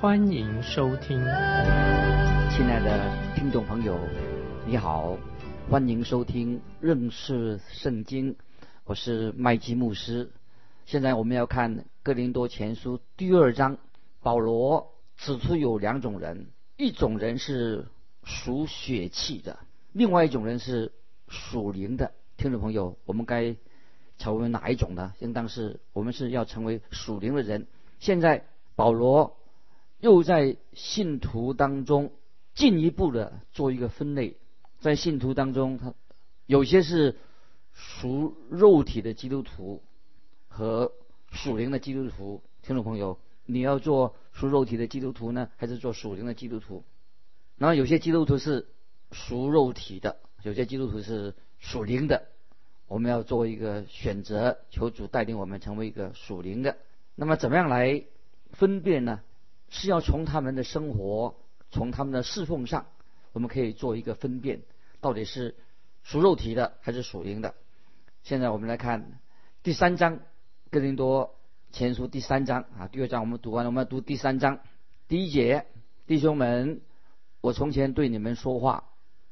欢迎收听。亲爱的听众朋友，你好，欢迎收听认识圣经，我是麦基牧师。现在我们要看《哥林多前书》第二章，保罗指出有两种人，一种人是属血气的，另外一种人是属灵的。听众朋友，我们该成为哪一种呢？应当是我们是要成为属灵的人。现在保罗又在信徒当中进一步的做一个分类，在信徒当中，他有些是属肉体的基督徒。和属灵的基督徒，听众朋友，你要做属肉体的基督徒呢，还是做属灵的基督徒？然后有些基督徒是属肉体的，有些基督徒是属灵的。我们要做一个选择，求主带领我们成为一个属灵的。那么怎么样来分辨呢？是要从他们的生活，从他们的侍奉上，我们可以做一个分辨，到底是属肉体的还是属灵的。现在我们来看第三章。哥林多前书第三章啊，第二章我们读完了，我们要读第三章第一节，弟兄们，我从前对你们说话，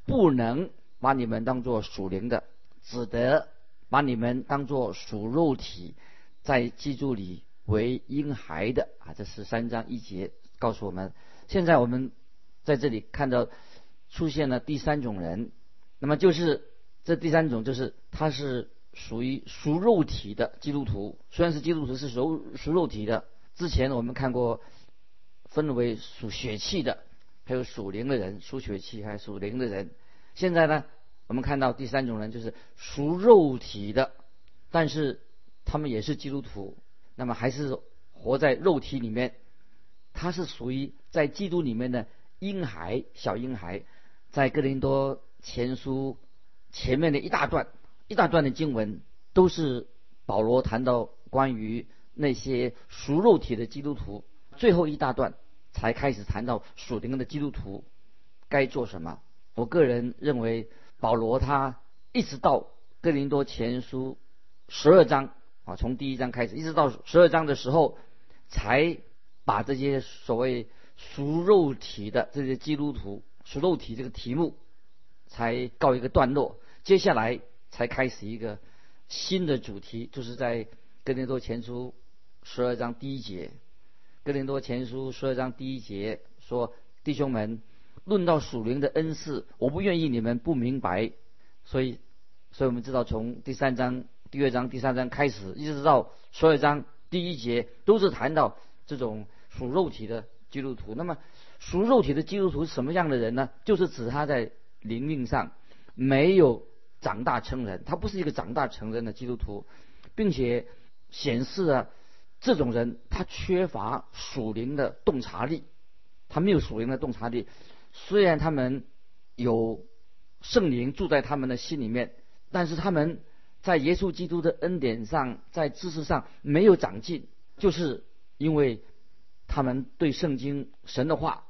不能把你们当作属灵的，只得把你们当作属肉体，在基督里为婴孩的啊。这是三章一节告诉我们。现在我们在这里看到出现了第三种人，那么就是这第三种就是他是。属于属肉体的基督徒，虽然是基督徒，是属属肉体的。之前我们看过，分为属血气的，还有属灵的人，属血气还属灵的人。现在呢，我们看到第三种人，就是属肉体的，但是他们也是基督徒，那么还是活在肉体里面。他是属于在基督里面的婴孩，小婴孩，在哥林多前书前面的一大段。一大段的经文都是保罗谈到关于那些属肉体的基督徒，最后一大段才开始谈到属灵的基督徒该做什么。我个人认为，保罗他一直到哥林多前书十二章啊，从第一章开始一直到十二章的时候，才把这些所谓属肉体的这些基督徒属肉体这个题目才告一个段落。接下来。才开始一个新的主题，就是在哥林多前书十二章第一节。哥林多前书十二章第一节说：“弟兄们，论到属灵的恩赐，我不愿意你们不明白。”所以，所以我们知道，从第三章、第二章、第三章开始，一直到十二章第一节，都是谈到这种属肉体的基督徒。那么，属肉体的基督徒是什么样的人呢？就是指他在灵命上没有。长大成人，他不是一个长大成人的基督徒，并且显示了这种人他缺乏属灵的洞察力，他没有属灵的洞察力。虽然他们有圣灵住在他们的心里面，但是他们在耶稣基督的恩典上，在知识上没有长进，就是因为他们对圣经神的话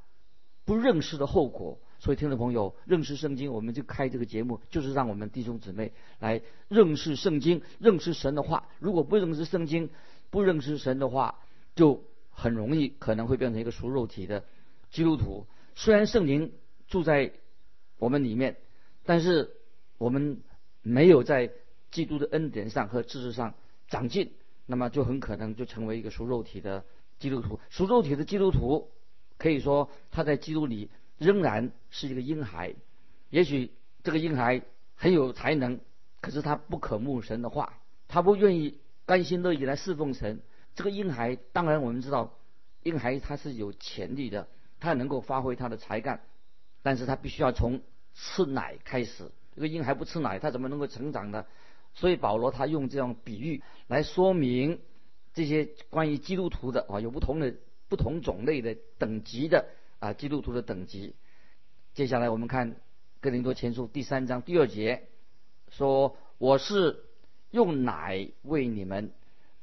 不认识的后果。所以，听众朋友，认识圣经，我们就开这个节目，就是让我们弟兄姊妹来认识圣经，认识神的话。如果不认识圣经，不认识神的话，就很容易可能会变成一个属肉体的基督徒。虽然圣灵住在我们里面，但是我们没有在基督的恩典上和知识上长进，那么就很可能就成为一个属肉体的基督徒。属肉体的基督徒，可以说他在基督里。仍然是一个婴孩，也许这个婴孩很有才能，可是他不可慕神的话，他不愿意甘心乐意来侍奉神。这个婴孩当然我们知道，婴孩他是有潜力的，他能够发挥他的才干，但是他必须要从吃奶开始。这个婴孩不吃奶，他怎么能够成长呢？所以保罗他用这样比喻来说明这些关于基督徒的啊，有不同的不同种类的等级的。啊基督徒的等级。接下来我们看哥林多前书第三章第二节，说我是用奶喂你们，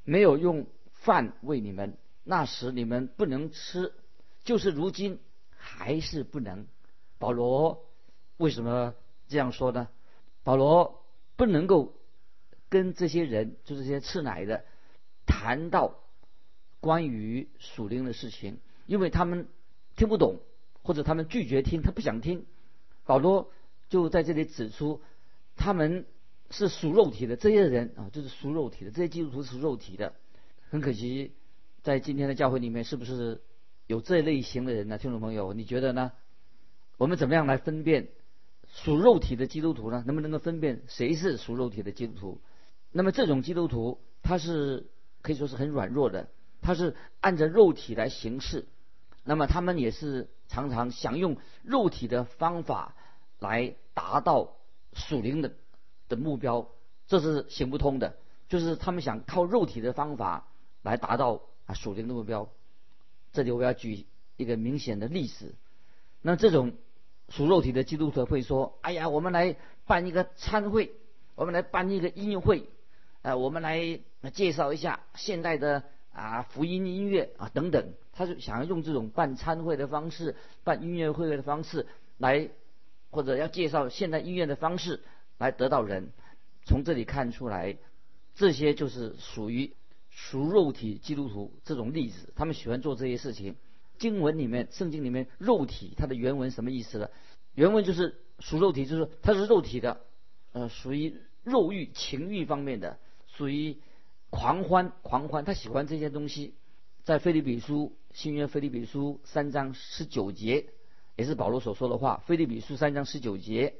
没有用饭喂你们。那时你们不能吃，就是如今还是不能。保罗为什么这样说呢？保罗不能够跟这些人，就这些吃奶的，谈到关于属灵的事情，因为他们听不懂，或者他们拒绝听，他不想听。保罗就在这里指出，他们是属肉体的这些人啊，就是属肉体的这些基督徒是肉体的。很可惜，在今天的教会里面，是不是有这类型的人呢？听众朋友，你觉得呢？我们怎么样来分辨属肉体的基督徒呢？能不能够分辨谁是属肉体的基督徒？那么这种基督徒，他是可以说是很软弱的，他是按着肉体来行事。那么他们也是常常想用肉体的方法来达到属灵的的目标，这是行不通的。就是他们想靠肉体的方法来达到啊属灵的目标。这里我要举一个明显的例子，那这种。属肉体的基督徒会说：“哎呀，我们来办一个参会，我们来办一个音乐会，呃，我们来介绍一下现代的啊福音音乐啊等等。”他就想要用这种办参会的方式、办音乐会的方式来，或者要介绍现代音乐的方式来得到人。从这里看出来，这些就是属于属肉体基督徒这种例子，他们喜欢做这些事情。经文里面，圣经里面，肉体它的原文什么意思呢？原文就是属肉体，就是它是肉体的，呃，属于肉欲、情欲方面的，属于狂欢、狂欢，他喜欢这些东西。在菲利比书新约菲利比书三章十九节，也是保罗所说的话。菲利比书三章十九节，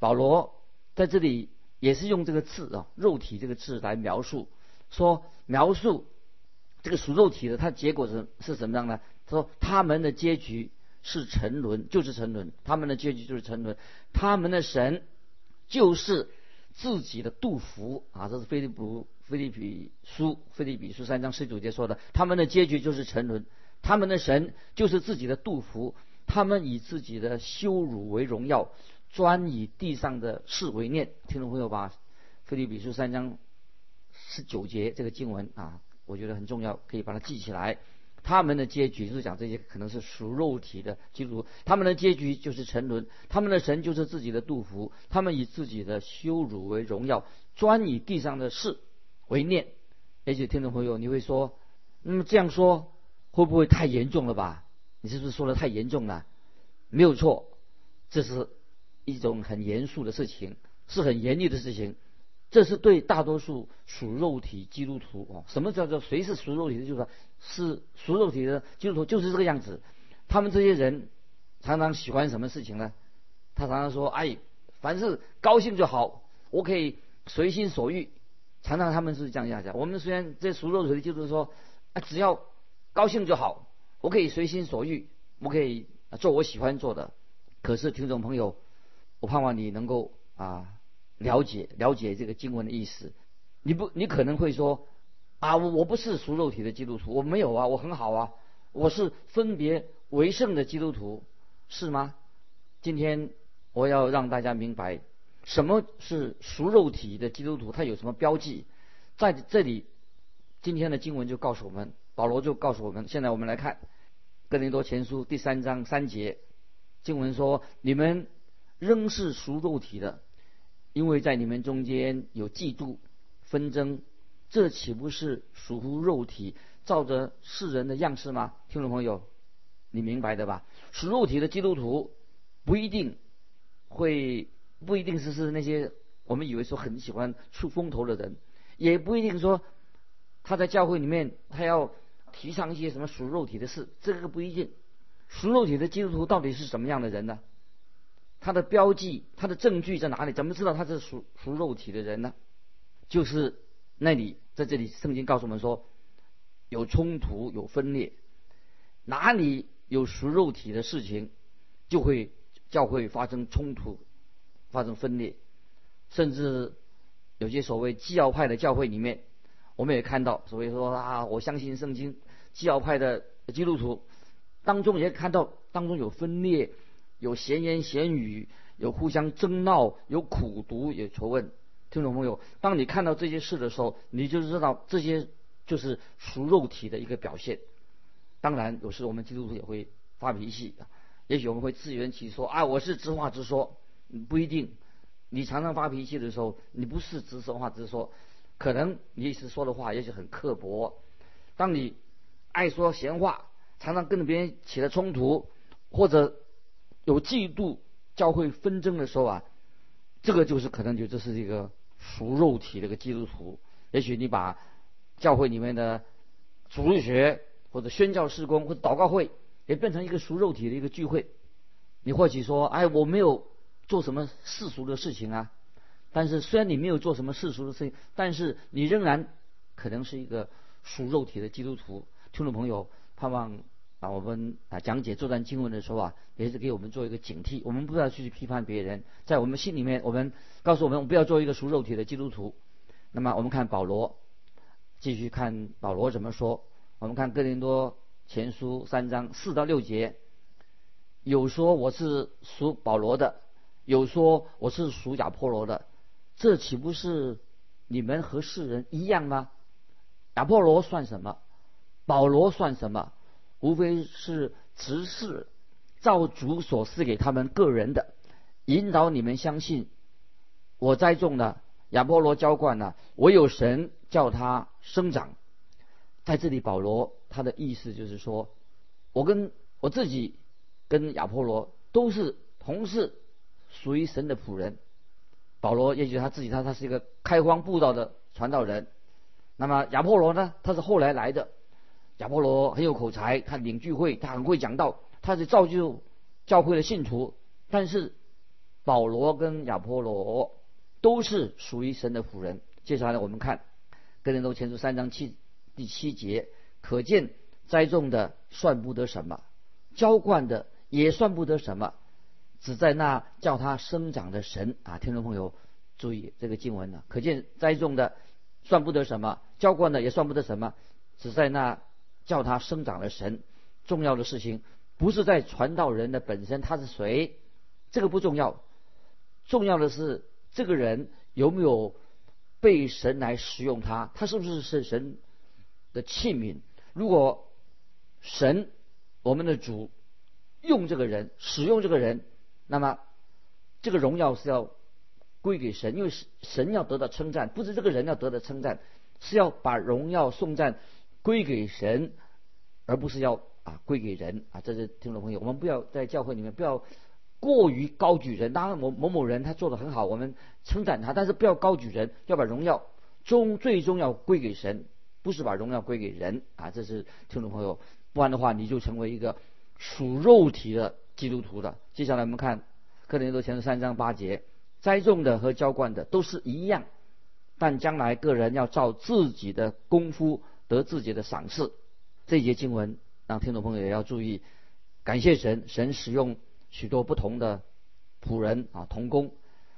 保罗在这里也是用这个字啊，肉体这个字来描述，说描述这个属肉体的，它结果是是什么样呢？他说他们的结局是沉沦，就是沉沦。他们的结局就是沉沦。他们的神就是自己的杜甫啊，这是菲利普菲利比书菲利比书三章十九节说的。他们的结局就是沉沦。他们的神就是自己的杜甫。他们以自己的羞辱为荣耀，专以地上的事为念。听众朋友把菲利比书三章十九节这个经文啊，我觉得很重要，可以把它记起来。他们的结局就是讲这些可能是属肉体的基督徒，他们的结局就是沉沦，他们的神就是自己的杜甫，他们以自己的羞辱为荣耀，专以地上的事为念。而且听众朋友，你会说，那么这样说会不会太严重了吧？你是不是说的太严重了？没有错，这是一种很严肃的事情，是很严厉的事情。这是对大多数属肉体基督徒哦，什么叫做谁是属肉体的？就是说，是属肉体的基督徒就是这个样子。他们这些人常常喜欢什么事情呢？他常常说：“哎，凡是高兴就好，我可以随心所欲。”常常他们是这样讲。我们虽然这属肉体的基督徒说：“啊，只要高兴就好，我可以随心所欲，我可以做我喜欢做的。”可是听众朋友，我盼望你能够啊。了解了解这个经文的意思，你不你可能会说啊，我我不是属肉体的基督徒，我没有啊，我很好啊，我是分别为圣的基督徒，是吗？今天我要让大家明白什么是属肉体的基督徒，他有什么标记？在这里，今天的经文就告诉我们，保罗就告诉我们。现在我们来看哥林多前书第三章三节，经文说：你们仍是属肉体的。因为在你们中间有嫉妒、纷争，这岂不是属乎肉体，照着世人的样式吗？听众朋友，你明白的吧？属肉体的基督徒不一定会，不一定是是那些我们以为说很喜欢出风头的人，也不一定说他在教会里面他要提倡一些什么属肉体的事，这个不一定。属肉体的基督徒到底是什么样的人呢？他的标记，他的证据在哪里？怎么知道他是属属肉体的人呢？就是那里，在这里，圣经告诉我们说，有冲突，有分裂。哪里有属肉体的事情，就会教会发生冲突，发生分裂。甚至有些所谓基要派的教会里面，我们也看到，所谓说啊，我相信圣经，基要派的基督徒当中也看到。当中有分裂，有闲言闲语，有互相争闹，有苦读，有仇恨。听众朋友，当你看到这些事的时候，你就知道这些就是属肉体的一个表现。当然，有时我们基督徒也会发脾气，也许我们会自圆其说啊，我是直话直说，不一定。你常常发脾气的时候，你不是直说话直说，可能你一时说的话也许很刻薄。当你爱说闲话，常常跟别人起了冲突，或者有嫉妒、教会纷争的时候啊，这个就是可能就这是一个属肉体的一个基督徒。也许你把教会里面的主日学或者宣教事工或者祷告会也变成一个属肉体的一个聚会，你或许说：“哎，我没有。”做什么世俗的事情啊？但是虽然你没有做什么世俗的事情，但是你仍然可能是一个属肉体的基督徒。听众朋友，盼望啊，我们啊讲解这段经文的时候啊，也是给我们做一个警惕。我们不要去批判别人，在我们心里面，我们告诉我们，我们不要做一个属肉体的基督徒。那么我们看保罗，继续看保罗怎么说。我们看哥林多前书三章四到六节，有说我是属保罗的。有说我是属亚波罗的，这岂不是你们和世人一样吗？亚波罗算什么？保罗算什么？无非是执事，照主所赐给他们个人的，引导你们相信。我栽种了，亚波罗浇灌了，我有神叫他生长。在这里，保罗他的意思就是说，我跟我自己跟亚波罗都是同事。属于神的仆人，保罗也许他自己他他是一个开荒布道的传道人。那么亚波罗呢？他是后来来的。亚波罗很有口才，他领聚会，他很会讲道，他是造就教会的信徒。但是保罗跟亚波罗都是属于神的仆人。接下来我们看哥林多前书三章七第七节，可见栽种的算不得什么，浇灌的也算不得什么。只在那叫他生长的神啊，听众朋友注意这个经文呢，可见栽种的算不得什么，浇灌的也算不得什么，只在那叫他生长的神。重要的事情不是在传道人的本身他是谁，这个不重要，重要的是这个人有没有被神来使用他，他是不是是神的器皿？如果神我们的主用这个人，使用这个人。那么，这个荣耀是要归给神，因为神要得到称赞，不是这个人要得到称赞，是要把荣耀颂赞归给神，而不是要啊归给人啊。这是听众朋友，我们不要在教会里面不要过于高举人。当然，某某某人他做的很好，我们称赞他，但是不要高举人，要把荣耀终最终要归给神，不是把荣耀归给人啊。这是听众朋友，不然的话你就成为一个属肉体的。基督徒的，接下来我们看《哥林多前书》三章八节，栽种的和浇灌的都是一样，但将来个人要照自己的功夫得自己的赏赐。这节经文让听众朋友也要注意，感谢神，神使用许多不同的仆人啊，同工，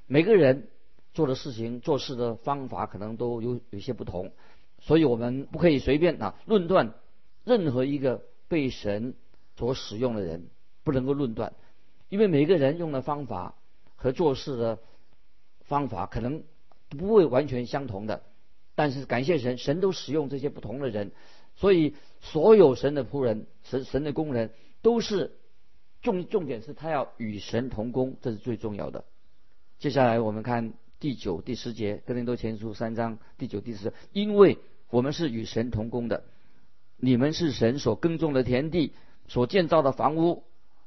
每个人做的事情、做事的方法可能都有有些不同，所以我们不可以随便啊论断任何一个被神所使用的人。不能够论断，因为每个人用的方法和做事的方法可能不会完全相同的。但是感谢神，神都使用这些不同的人，所以所有神的仆人、神神的工人都是重重点是他要与神同工，这是最重要的。接下来我们看第九、第十节，哥林多前书三章第九、第十，因为我们是与神同工的，你们是神所耕种的田地，所建造的房屋。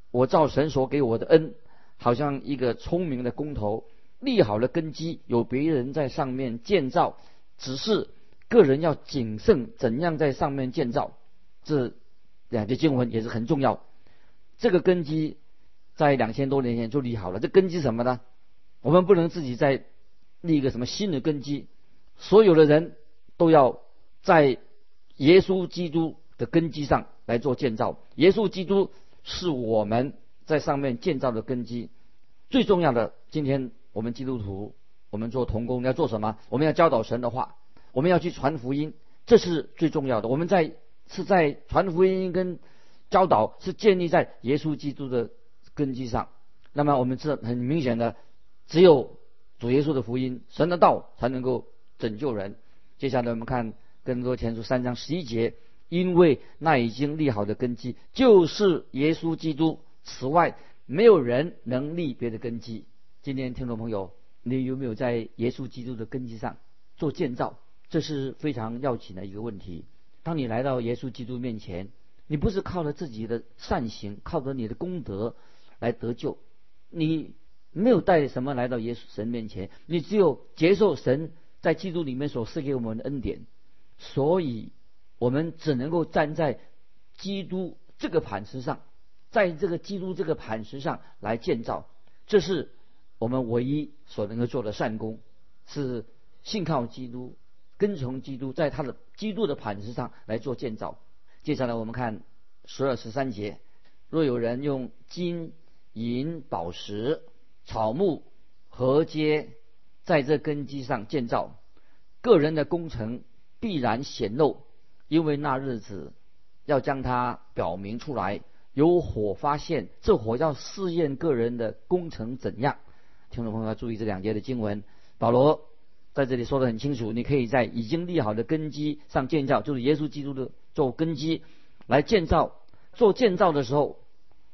我照神所给我的恩，好像一个聪明的工头立好了根基，有别人在上面建造，只是个人要谨慎怎样在上面建造。这两节经文也是很重要。这个根基在两千多年前就立好了。这根基什么呢？我们不能自己再立一个什么新的根基。所有的人都要在耶稣基督的根基上来做建造。耶稣基督。是我们在上面建造的根基。最重要的，今天我们基督徒，我们做童工要做什么？我们要教导神的话，我们要去传福音，这是最重要的。我们在是在传福音跟教导是建立在耶稣基督的根基上。那么我们知道很明显的，只有主耶稣的福音、神的道才能够拯救人。接下来我们看更多前书三章十一节，因为那已经立好的根基就是耶稣基督，此外没有人能立别的根基。今天听众朋友，你有没有在耶稣基督的根基上做建造？这是非常要紧的一个问题。当你来到耶稣基督面前，你不是靠着自己的善行，靠着你的功德来得救，你没有带什么来到耶稣神面前，你只有接受神在基督里面所赐给我们的恩典，所以我们只能够站在基督这个磐石上，在这个基督这个磐石上来建造，这是我们唯一所能够做的善功，是信靠基督。跟从基督，在他的基督的磐石上来做建造。接下来我们看十二十三节：若有人用金银宝石、草木河街在这根基上建造，个人的工程必然显露，因为那日子要将它表明出来，有火发现，这火要试验个人的工程怎样。听众朋友要注意这两节的经文，保罗。在这里说的很清楚，你可以在已经立好的根基上建造，就是耶稣基督的做根基来建造。做建造的时候，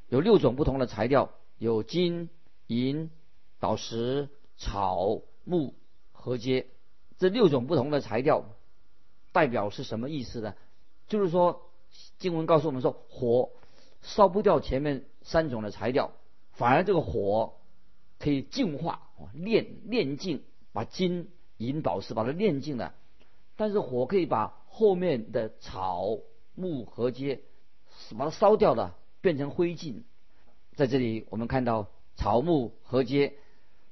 有六种不同的材料，有金、银、宝石、草、木、禾秸。这六种不同的材料代表是什么意思呢？就是说，经文告诉我们说，火烧不掉前面三种的材料，反而这个火可以净化、炼炼净，把金。银宝石把它炼净了，但是火可以把后面的草木禾秸把它烧掉了，变成灰烬。在这里我们看到草木禾秸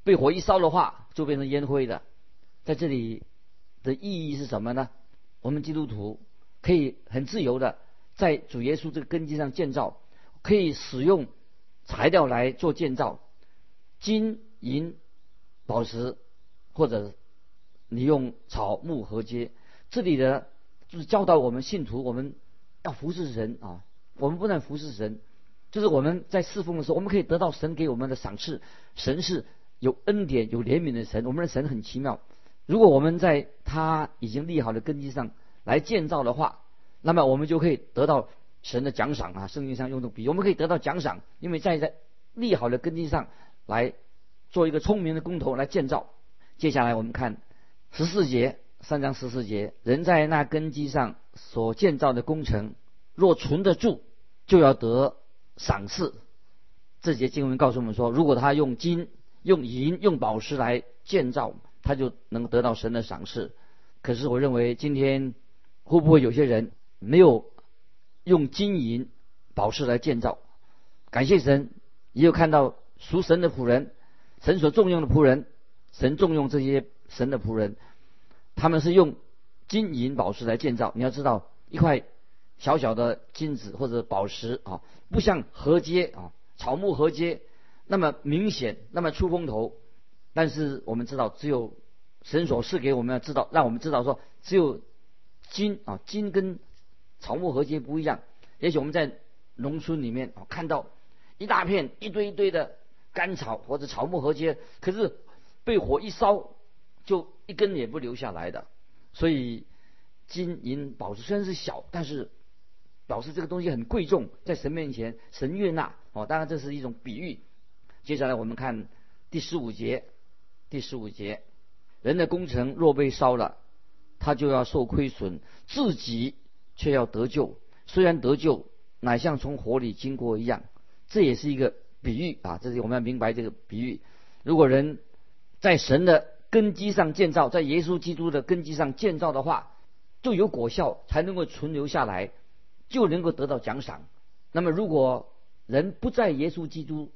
被火一烧的话，就变成烟灰的。在这里的意义是什么呢？我们基督徒可以很自由的在主耶稣这个根基上建造，可以使用材料来做建造，金银宝石或者。你用草木合接，这里的就是教导我们信徒，我们要服侍神啊。我们不能服侍神，就是我们在侍奉的时候，我们可以得到神给我们的赏赐。神是有恩典、有怜悯的神，我们的神很奇妙。如果我们在他已经立好的根基上来建造的话，那么我们就可以得到神的奖赏啊。圣经上用的比，我们可以得到奖赏，因为在在立好的根基上来做一个聪明的工头来建造。接下来我们看。十四节，三章十四节，人在那根基上所建造的工程，若存得住，就要得赏赐。这节经文告诉我们说，如果他用金、用银、用宝石来建造，他就能得到神的赏赐。可是我认为，今天会不会有些人没有用金银宝石来建造？感谢神，也有看到属神的仆人，神所重用的仆人，神重用这些。神的仆人，他们是用金银宝石来建造。你要知道，一块小小的金子或者宝石啊，不像河街啊，草木河街那么明显，那么出风头。但是我们知道，只有神所赐给我们要知道，让我们知道说，只有金啊，金跟草木河阶不一样。也许我们在农村里面啊，看到一大片一堆一堆的干草或者草木合接，可是被火一烧。就一根也不留下来的，所以金银宝石虽然是小，但是表示这个东西很贵重，在神面前神悦纳哦。当然这是一种比喻。接下来我们看第十五节，第十五节，人的工程若被烧了，他就要受亏损，自己却要得救。虽然得救，乃像从火里经过一样。这也是一个比喻啊，这是我们要明白这个比喻。如果人在神的根基上建造，在耶稣基督的根基上建造的话，就有果效，才能够存留下来，就能够得到奖赏。那么，如果人不在耶稣基督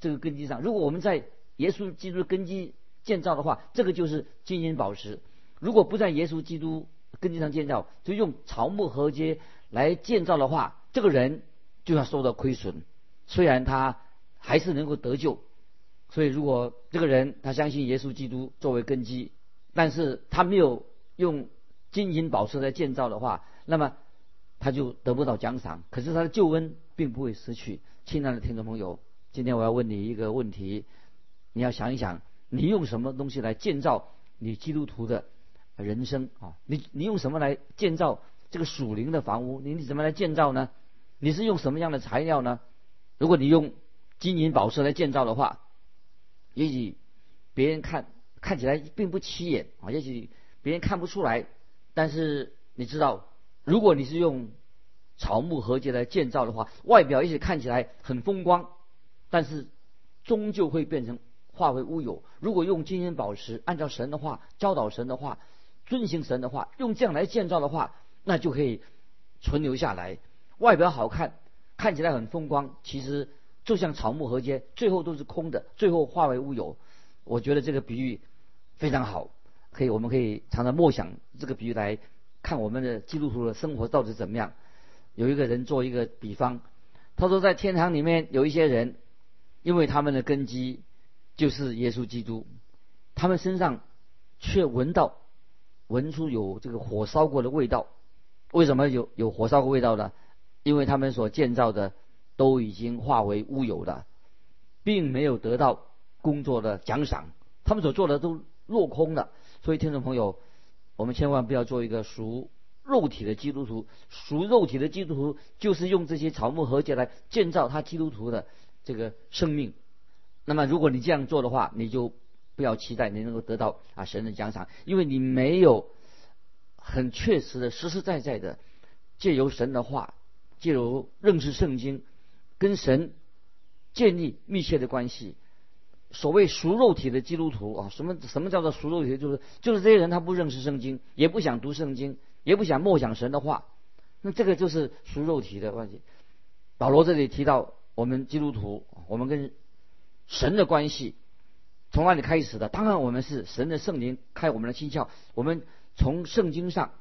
这个根基上，如果我们在耶稣基督根基建造的话，这个就是金银宝石；如果不在耶稣基督根基上建造，就用草木合接来建造的话，这个人就要受到亏损。虽然他还是能够得救。所以，如果这个人他相信耶稣基督作为根基，但是他没有用金银宝石来建造的话，那么他就得不到奖赏。可是他的救恩并不会失去。亲爱的听众朋友，今天我要问你一个问题，你要想一想，你用什么东西来建造你基督徒的人生啊？你你用什么来建造这个属灵的房屋？你你怎么来建造呢？你是用什么样的材料呢？如果你用金银宝石来建造的话，也许别人看看起来并不起眼啊，也许别人看不出来。但是你知道，如果你是用草木合结来建造的话，外表也许看起来很风光，但是终究会变成化为乌有。如果用金银宝石，按照神的话教导神的话，遵行神的话，用这样来建造的话，那就可以存留下来。外表好看，看起来很风光，其实就像草木合接，最后都是空的，最后化为乌有。我觉得这个比喻非常好，可以我们可以常常默想这个比喻来看我们的基督徒的生活到底怎么样。有一个人做一个比方，他说在天堂里面有一些人，因为他们的根基就是耶稣基督，他们身上却闻到闻出有这个火烧过的味道。为什么有有火烧过味道呢？因为他们所建造的都已经化为乌有了，并没有得到工作的奖赏，他们所做的都落空了。所以，听众朋友，我们千万不要做一个属肉体的基督徒。属肉体的基督徒就是用这些草木和解来建造他基督徒的这个生命。那么，如果你这样做的话，你就不要期待你能够得到啊神的奖赏，因为你没有很确实的、实实在在的借由神的话。借由认识圣经，跟神建立密切的关系。所谓熟肉体的基督徒啊，什么什么叫做熟肉体？就是就是这些人他不认识圣经，也不想读圣经，也不想默想神的话，那这个就是熟肉体的关系。保罗这里提到我们基督徒，我们跟神的关系从哪里开始的？当然我们是神的圣灵开我们的心窍，我们从圣经上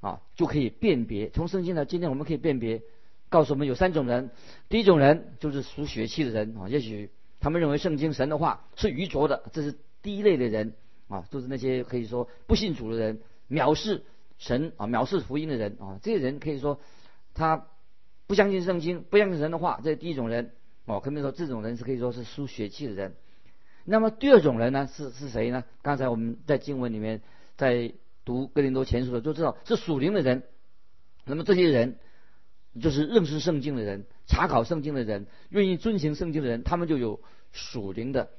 啊就可以辨别。从圣经呢，今天我们可以辨别。告诉我们有三种人，第一种人就是属血气的人啊，也许他们认为圣经神的话是愚拙的，这是第一类的人啊，就是那些可以说不信主的人，藐视神啊，藐视福音的人啊，这些人可以说他不相信圣经，不相信神的话，这是第一种人哦，可以说这种人是可以说是属血气的人。那么第二种人呢，是是谁呢？刚才我们在经文里面在读哥林多前书的就知道是属灵的人。那么这些人。就是认识圣经的人，查考圣经的人，愿意遵行圣经的人，他们就有属灵的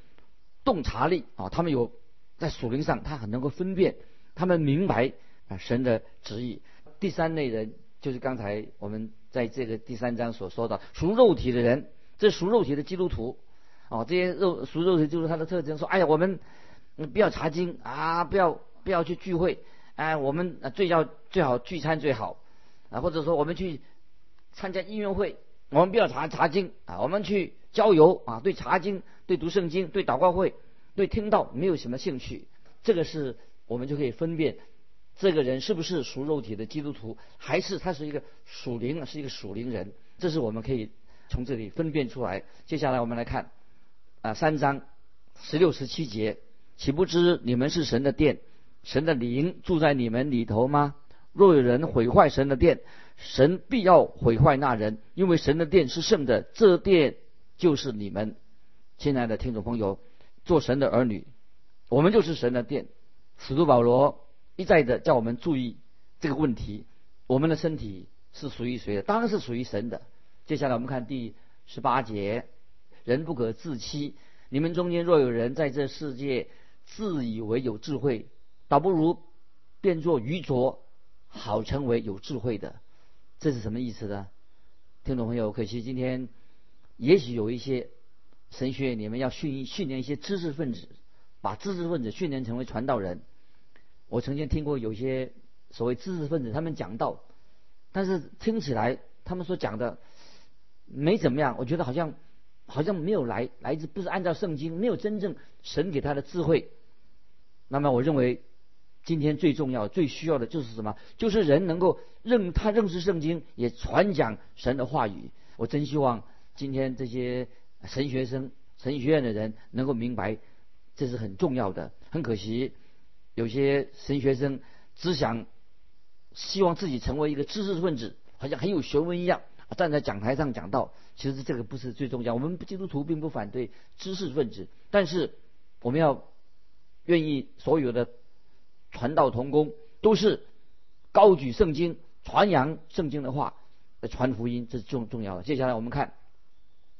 洞察力啊！他们有在属灵上，他很能够分辨，他们明白啊神的旨意。第三类人就是刚才我们在这个第三章所说的属肉体的人，这属肉体的基督徒啊，这些肉属肉体就是他的特征。说，哎呀，我们不要查经啊，不要不要去聚会，哎，我们最要最好聚餐最好啊，或者说我们去。参加音乐会，我们不要查查经啊，我们去郊游啊，对查经、对读圣经、对祷告会、对听到没有什么兴趣。这个是我们就可以分辨这个人是不是属肉体的基督徒，还是他是一个属灵，是一个属灵人。这是我们可以从这里分辨出来。接下来我们来看啊，三章十六十七节，岂不知你们是神的殿，神的灵住在你们里头吗？若有人毁坏神的殿，神必要毁坏那人，因为神的殿是圣的，这殿就是你们，亲爱的听众朋友，做神的儿女，我们就是神的殿。使徒保罗一再的叫我们注意这个问题：我们的身体是属于谁的？当然是属于神的。接下来我们看第十八节：人不可自欺，你们中间若有人在这世界自以为有智慧，倒不如变作愚拙，好成为有智慧的。这是什么意思呢？听众朋友，可惜今天也许有一些神学院里面要训训练一些知识分子，把知识分子训练成为传道人。我曾经听过有些所谓知识分子他们讲道，但是听起来他们所讲的没怎么样，我觉得好像好像没有来来自不是按照圣经，没有真正神给他的智慧。那么我认为。今天最重要、最需要的就是什么？就是人能够认他认识圣经，也传讲神的话语。我真希望今天这些神学生、神学院的人能够明白，这是很重要的。很可惜，有些神学生只想希望自己成为一个知识分子，好像很有学问一样，站在讲台上讲道。其实这个不是最重要。我们基督徒并不反对知识分子，但是我们要愿意所有的传道同工都是高举圣经、传扬圣经的话传福音，这是重重要的。接下来我们看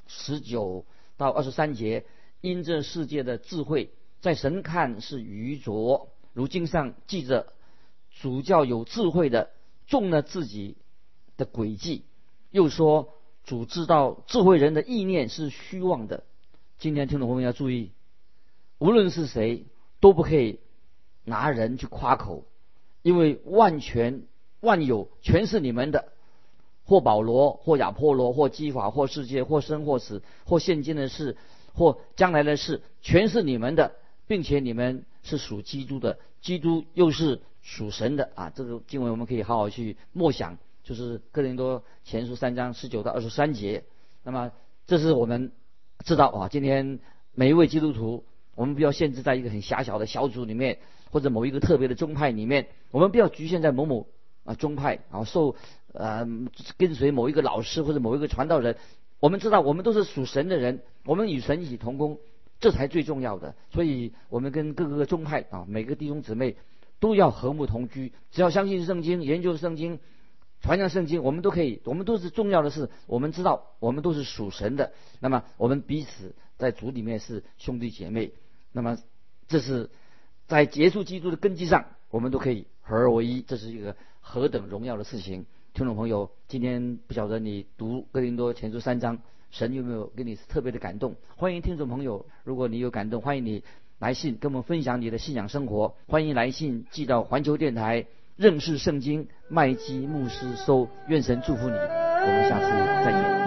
十九到二十三节，因这世界的智慧，在神看是愚拙。如经上记着，主教有智慧的中了自己的诡计，又说。主知道智慧人的意念是虚妄的。今天听众朋友要注意，无论是谁都不可以拿人去夸口，因为万全万有全是你们的，或保罗，或亚波罗，或基法，或世界，或生或死，或现今的事，或将来的事，全是你们的，并且你们是属基督的，基督又是属神的啊！这个经文我们可以好好去默想。就是哥林多前书三章十九到二十三节，那么这是我们知道啊。今天每一位基督徒，我们不要限制在一个很狭小的小组里面，或者某一个特别的宗派里面，我们不要局限在某某啊宗派，然后受呃跟随某一个老师或者某一个传道人。我们知道我们都是属神的人，我们与神一起同工，这才最重要的。所以我们跟各个宗派啊，每个弟兄姊妹都要和睦同居，只要相信圣经，研究圣经。传讲圣经，我们都可以，我们都是重要的是，我们知道我们都是属神的。那么我们彼此在主里面是兄弟姐妹。那么这是在结束基督的根基上，我们都可以合而为一。这是一个何等荣耀的事情！听众朋友，今天不晓得你读哥林多前书三章，神有没有给你特别的感动？欢迎听众朋友，如果你有感动，欢迎你来信跟我们分享你的信仰生活。欢迎来信寄到环球电台。认识圣经，麦基牧师收，愿神祝福你，我们下次再见。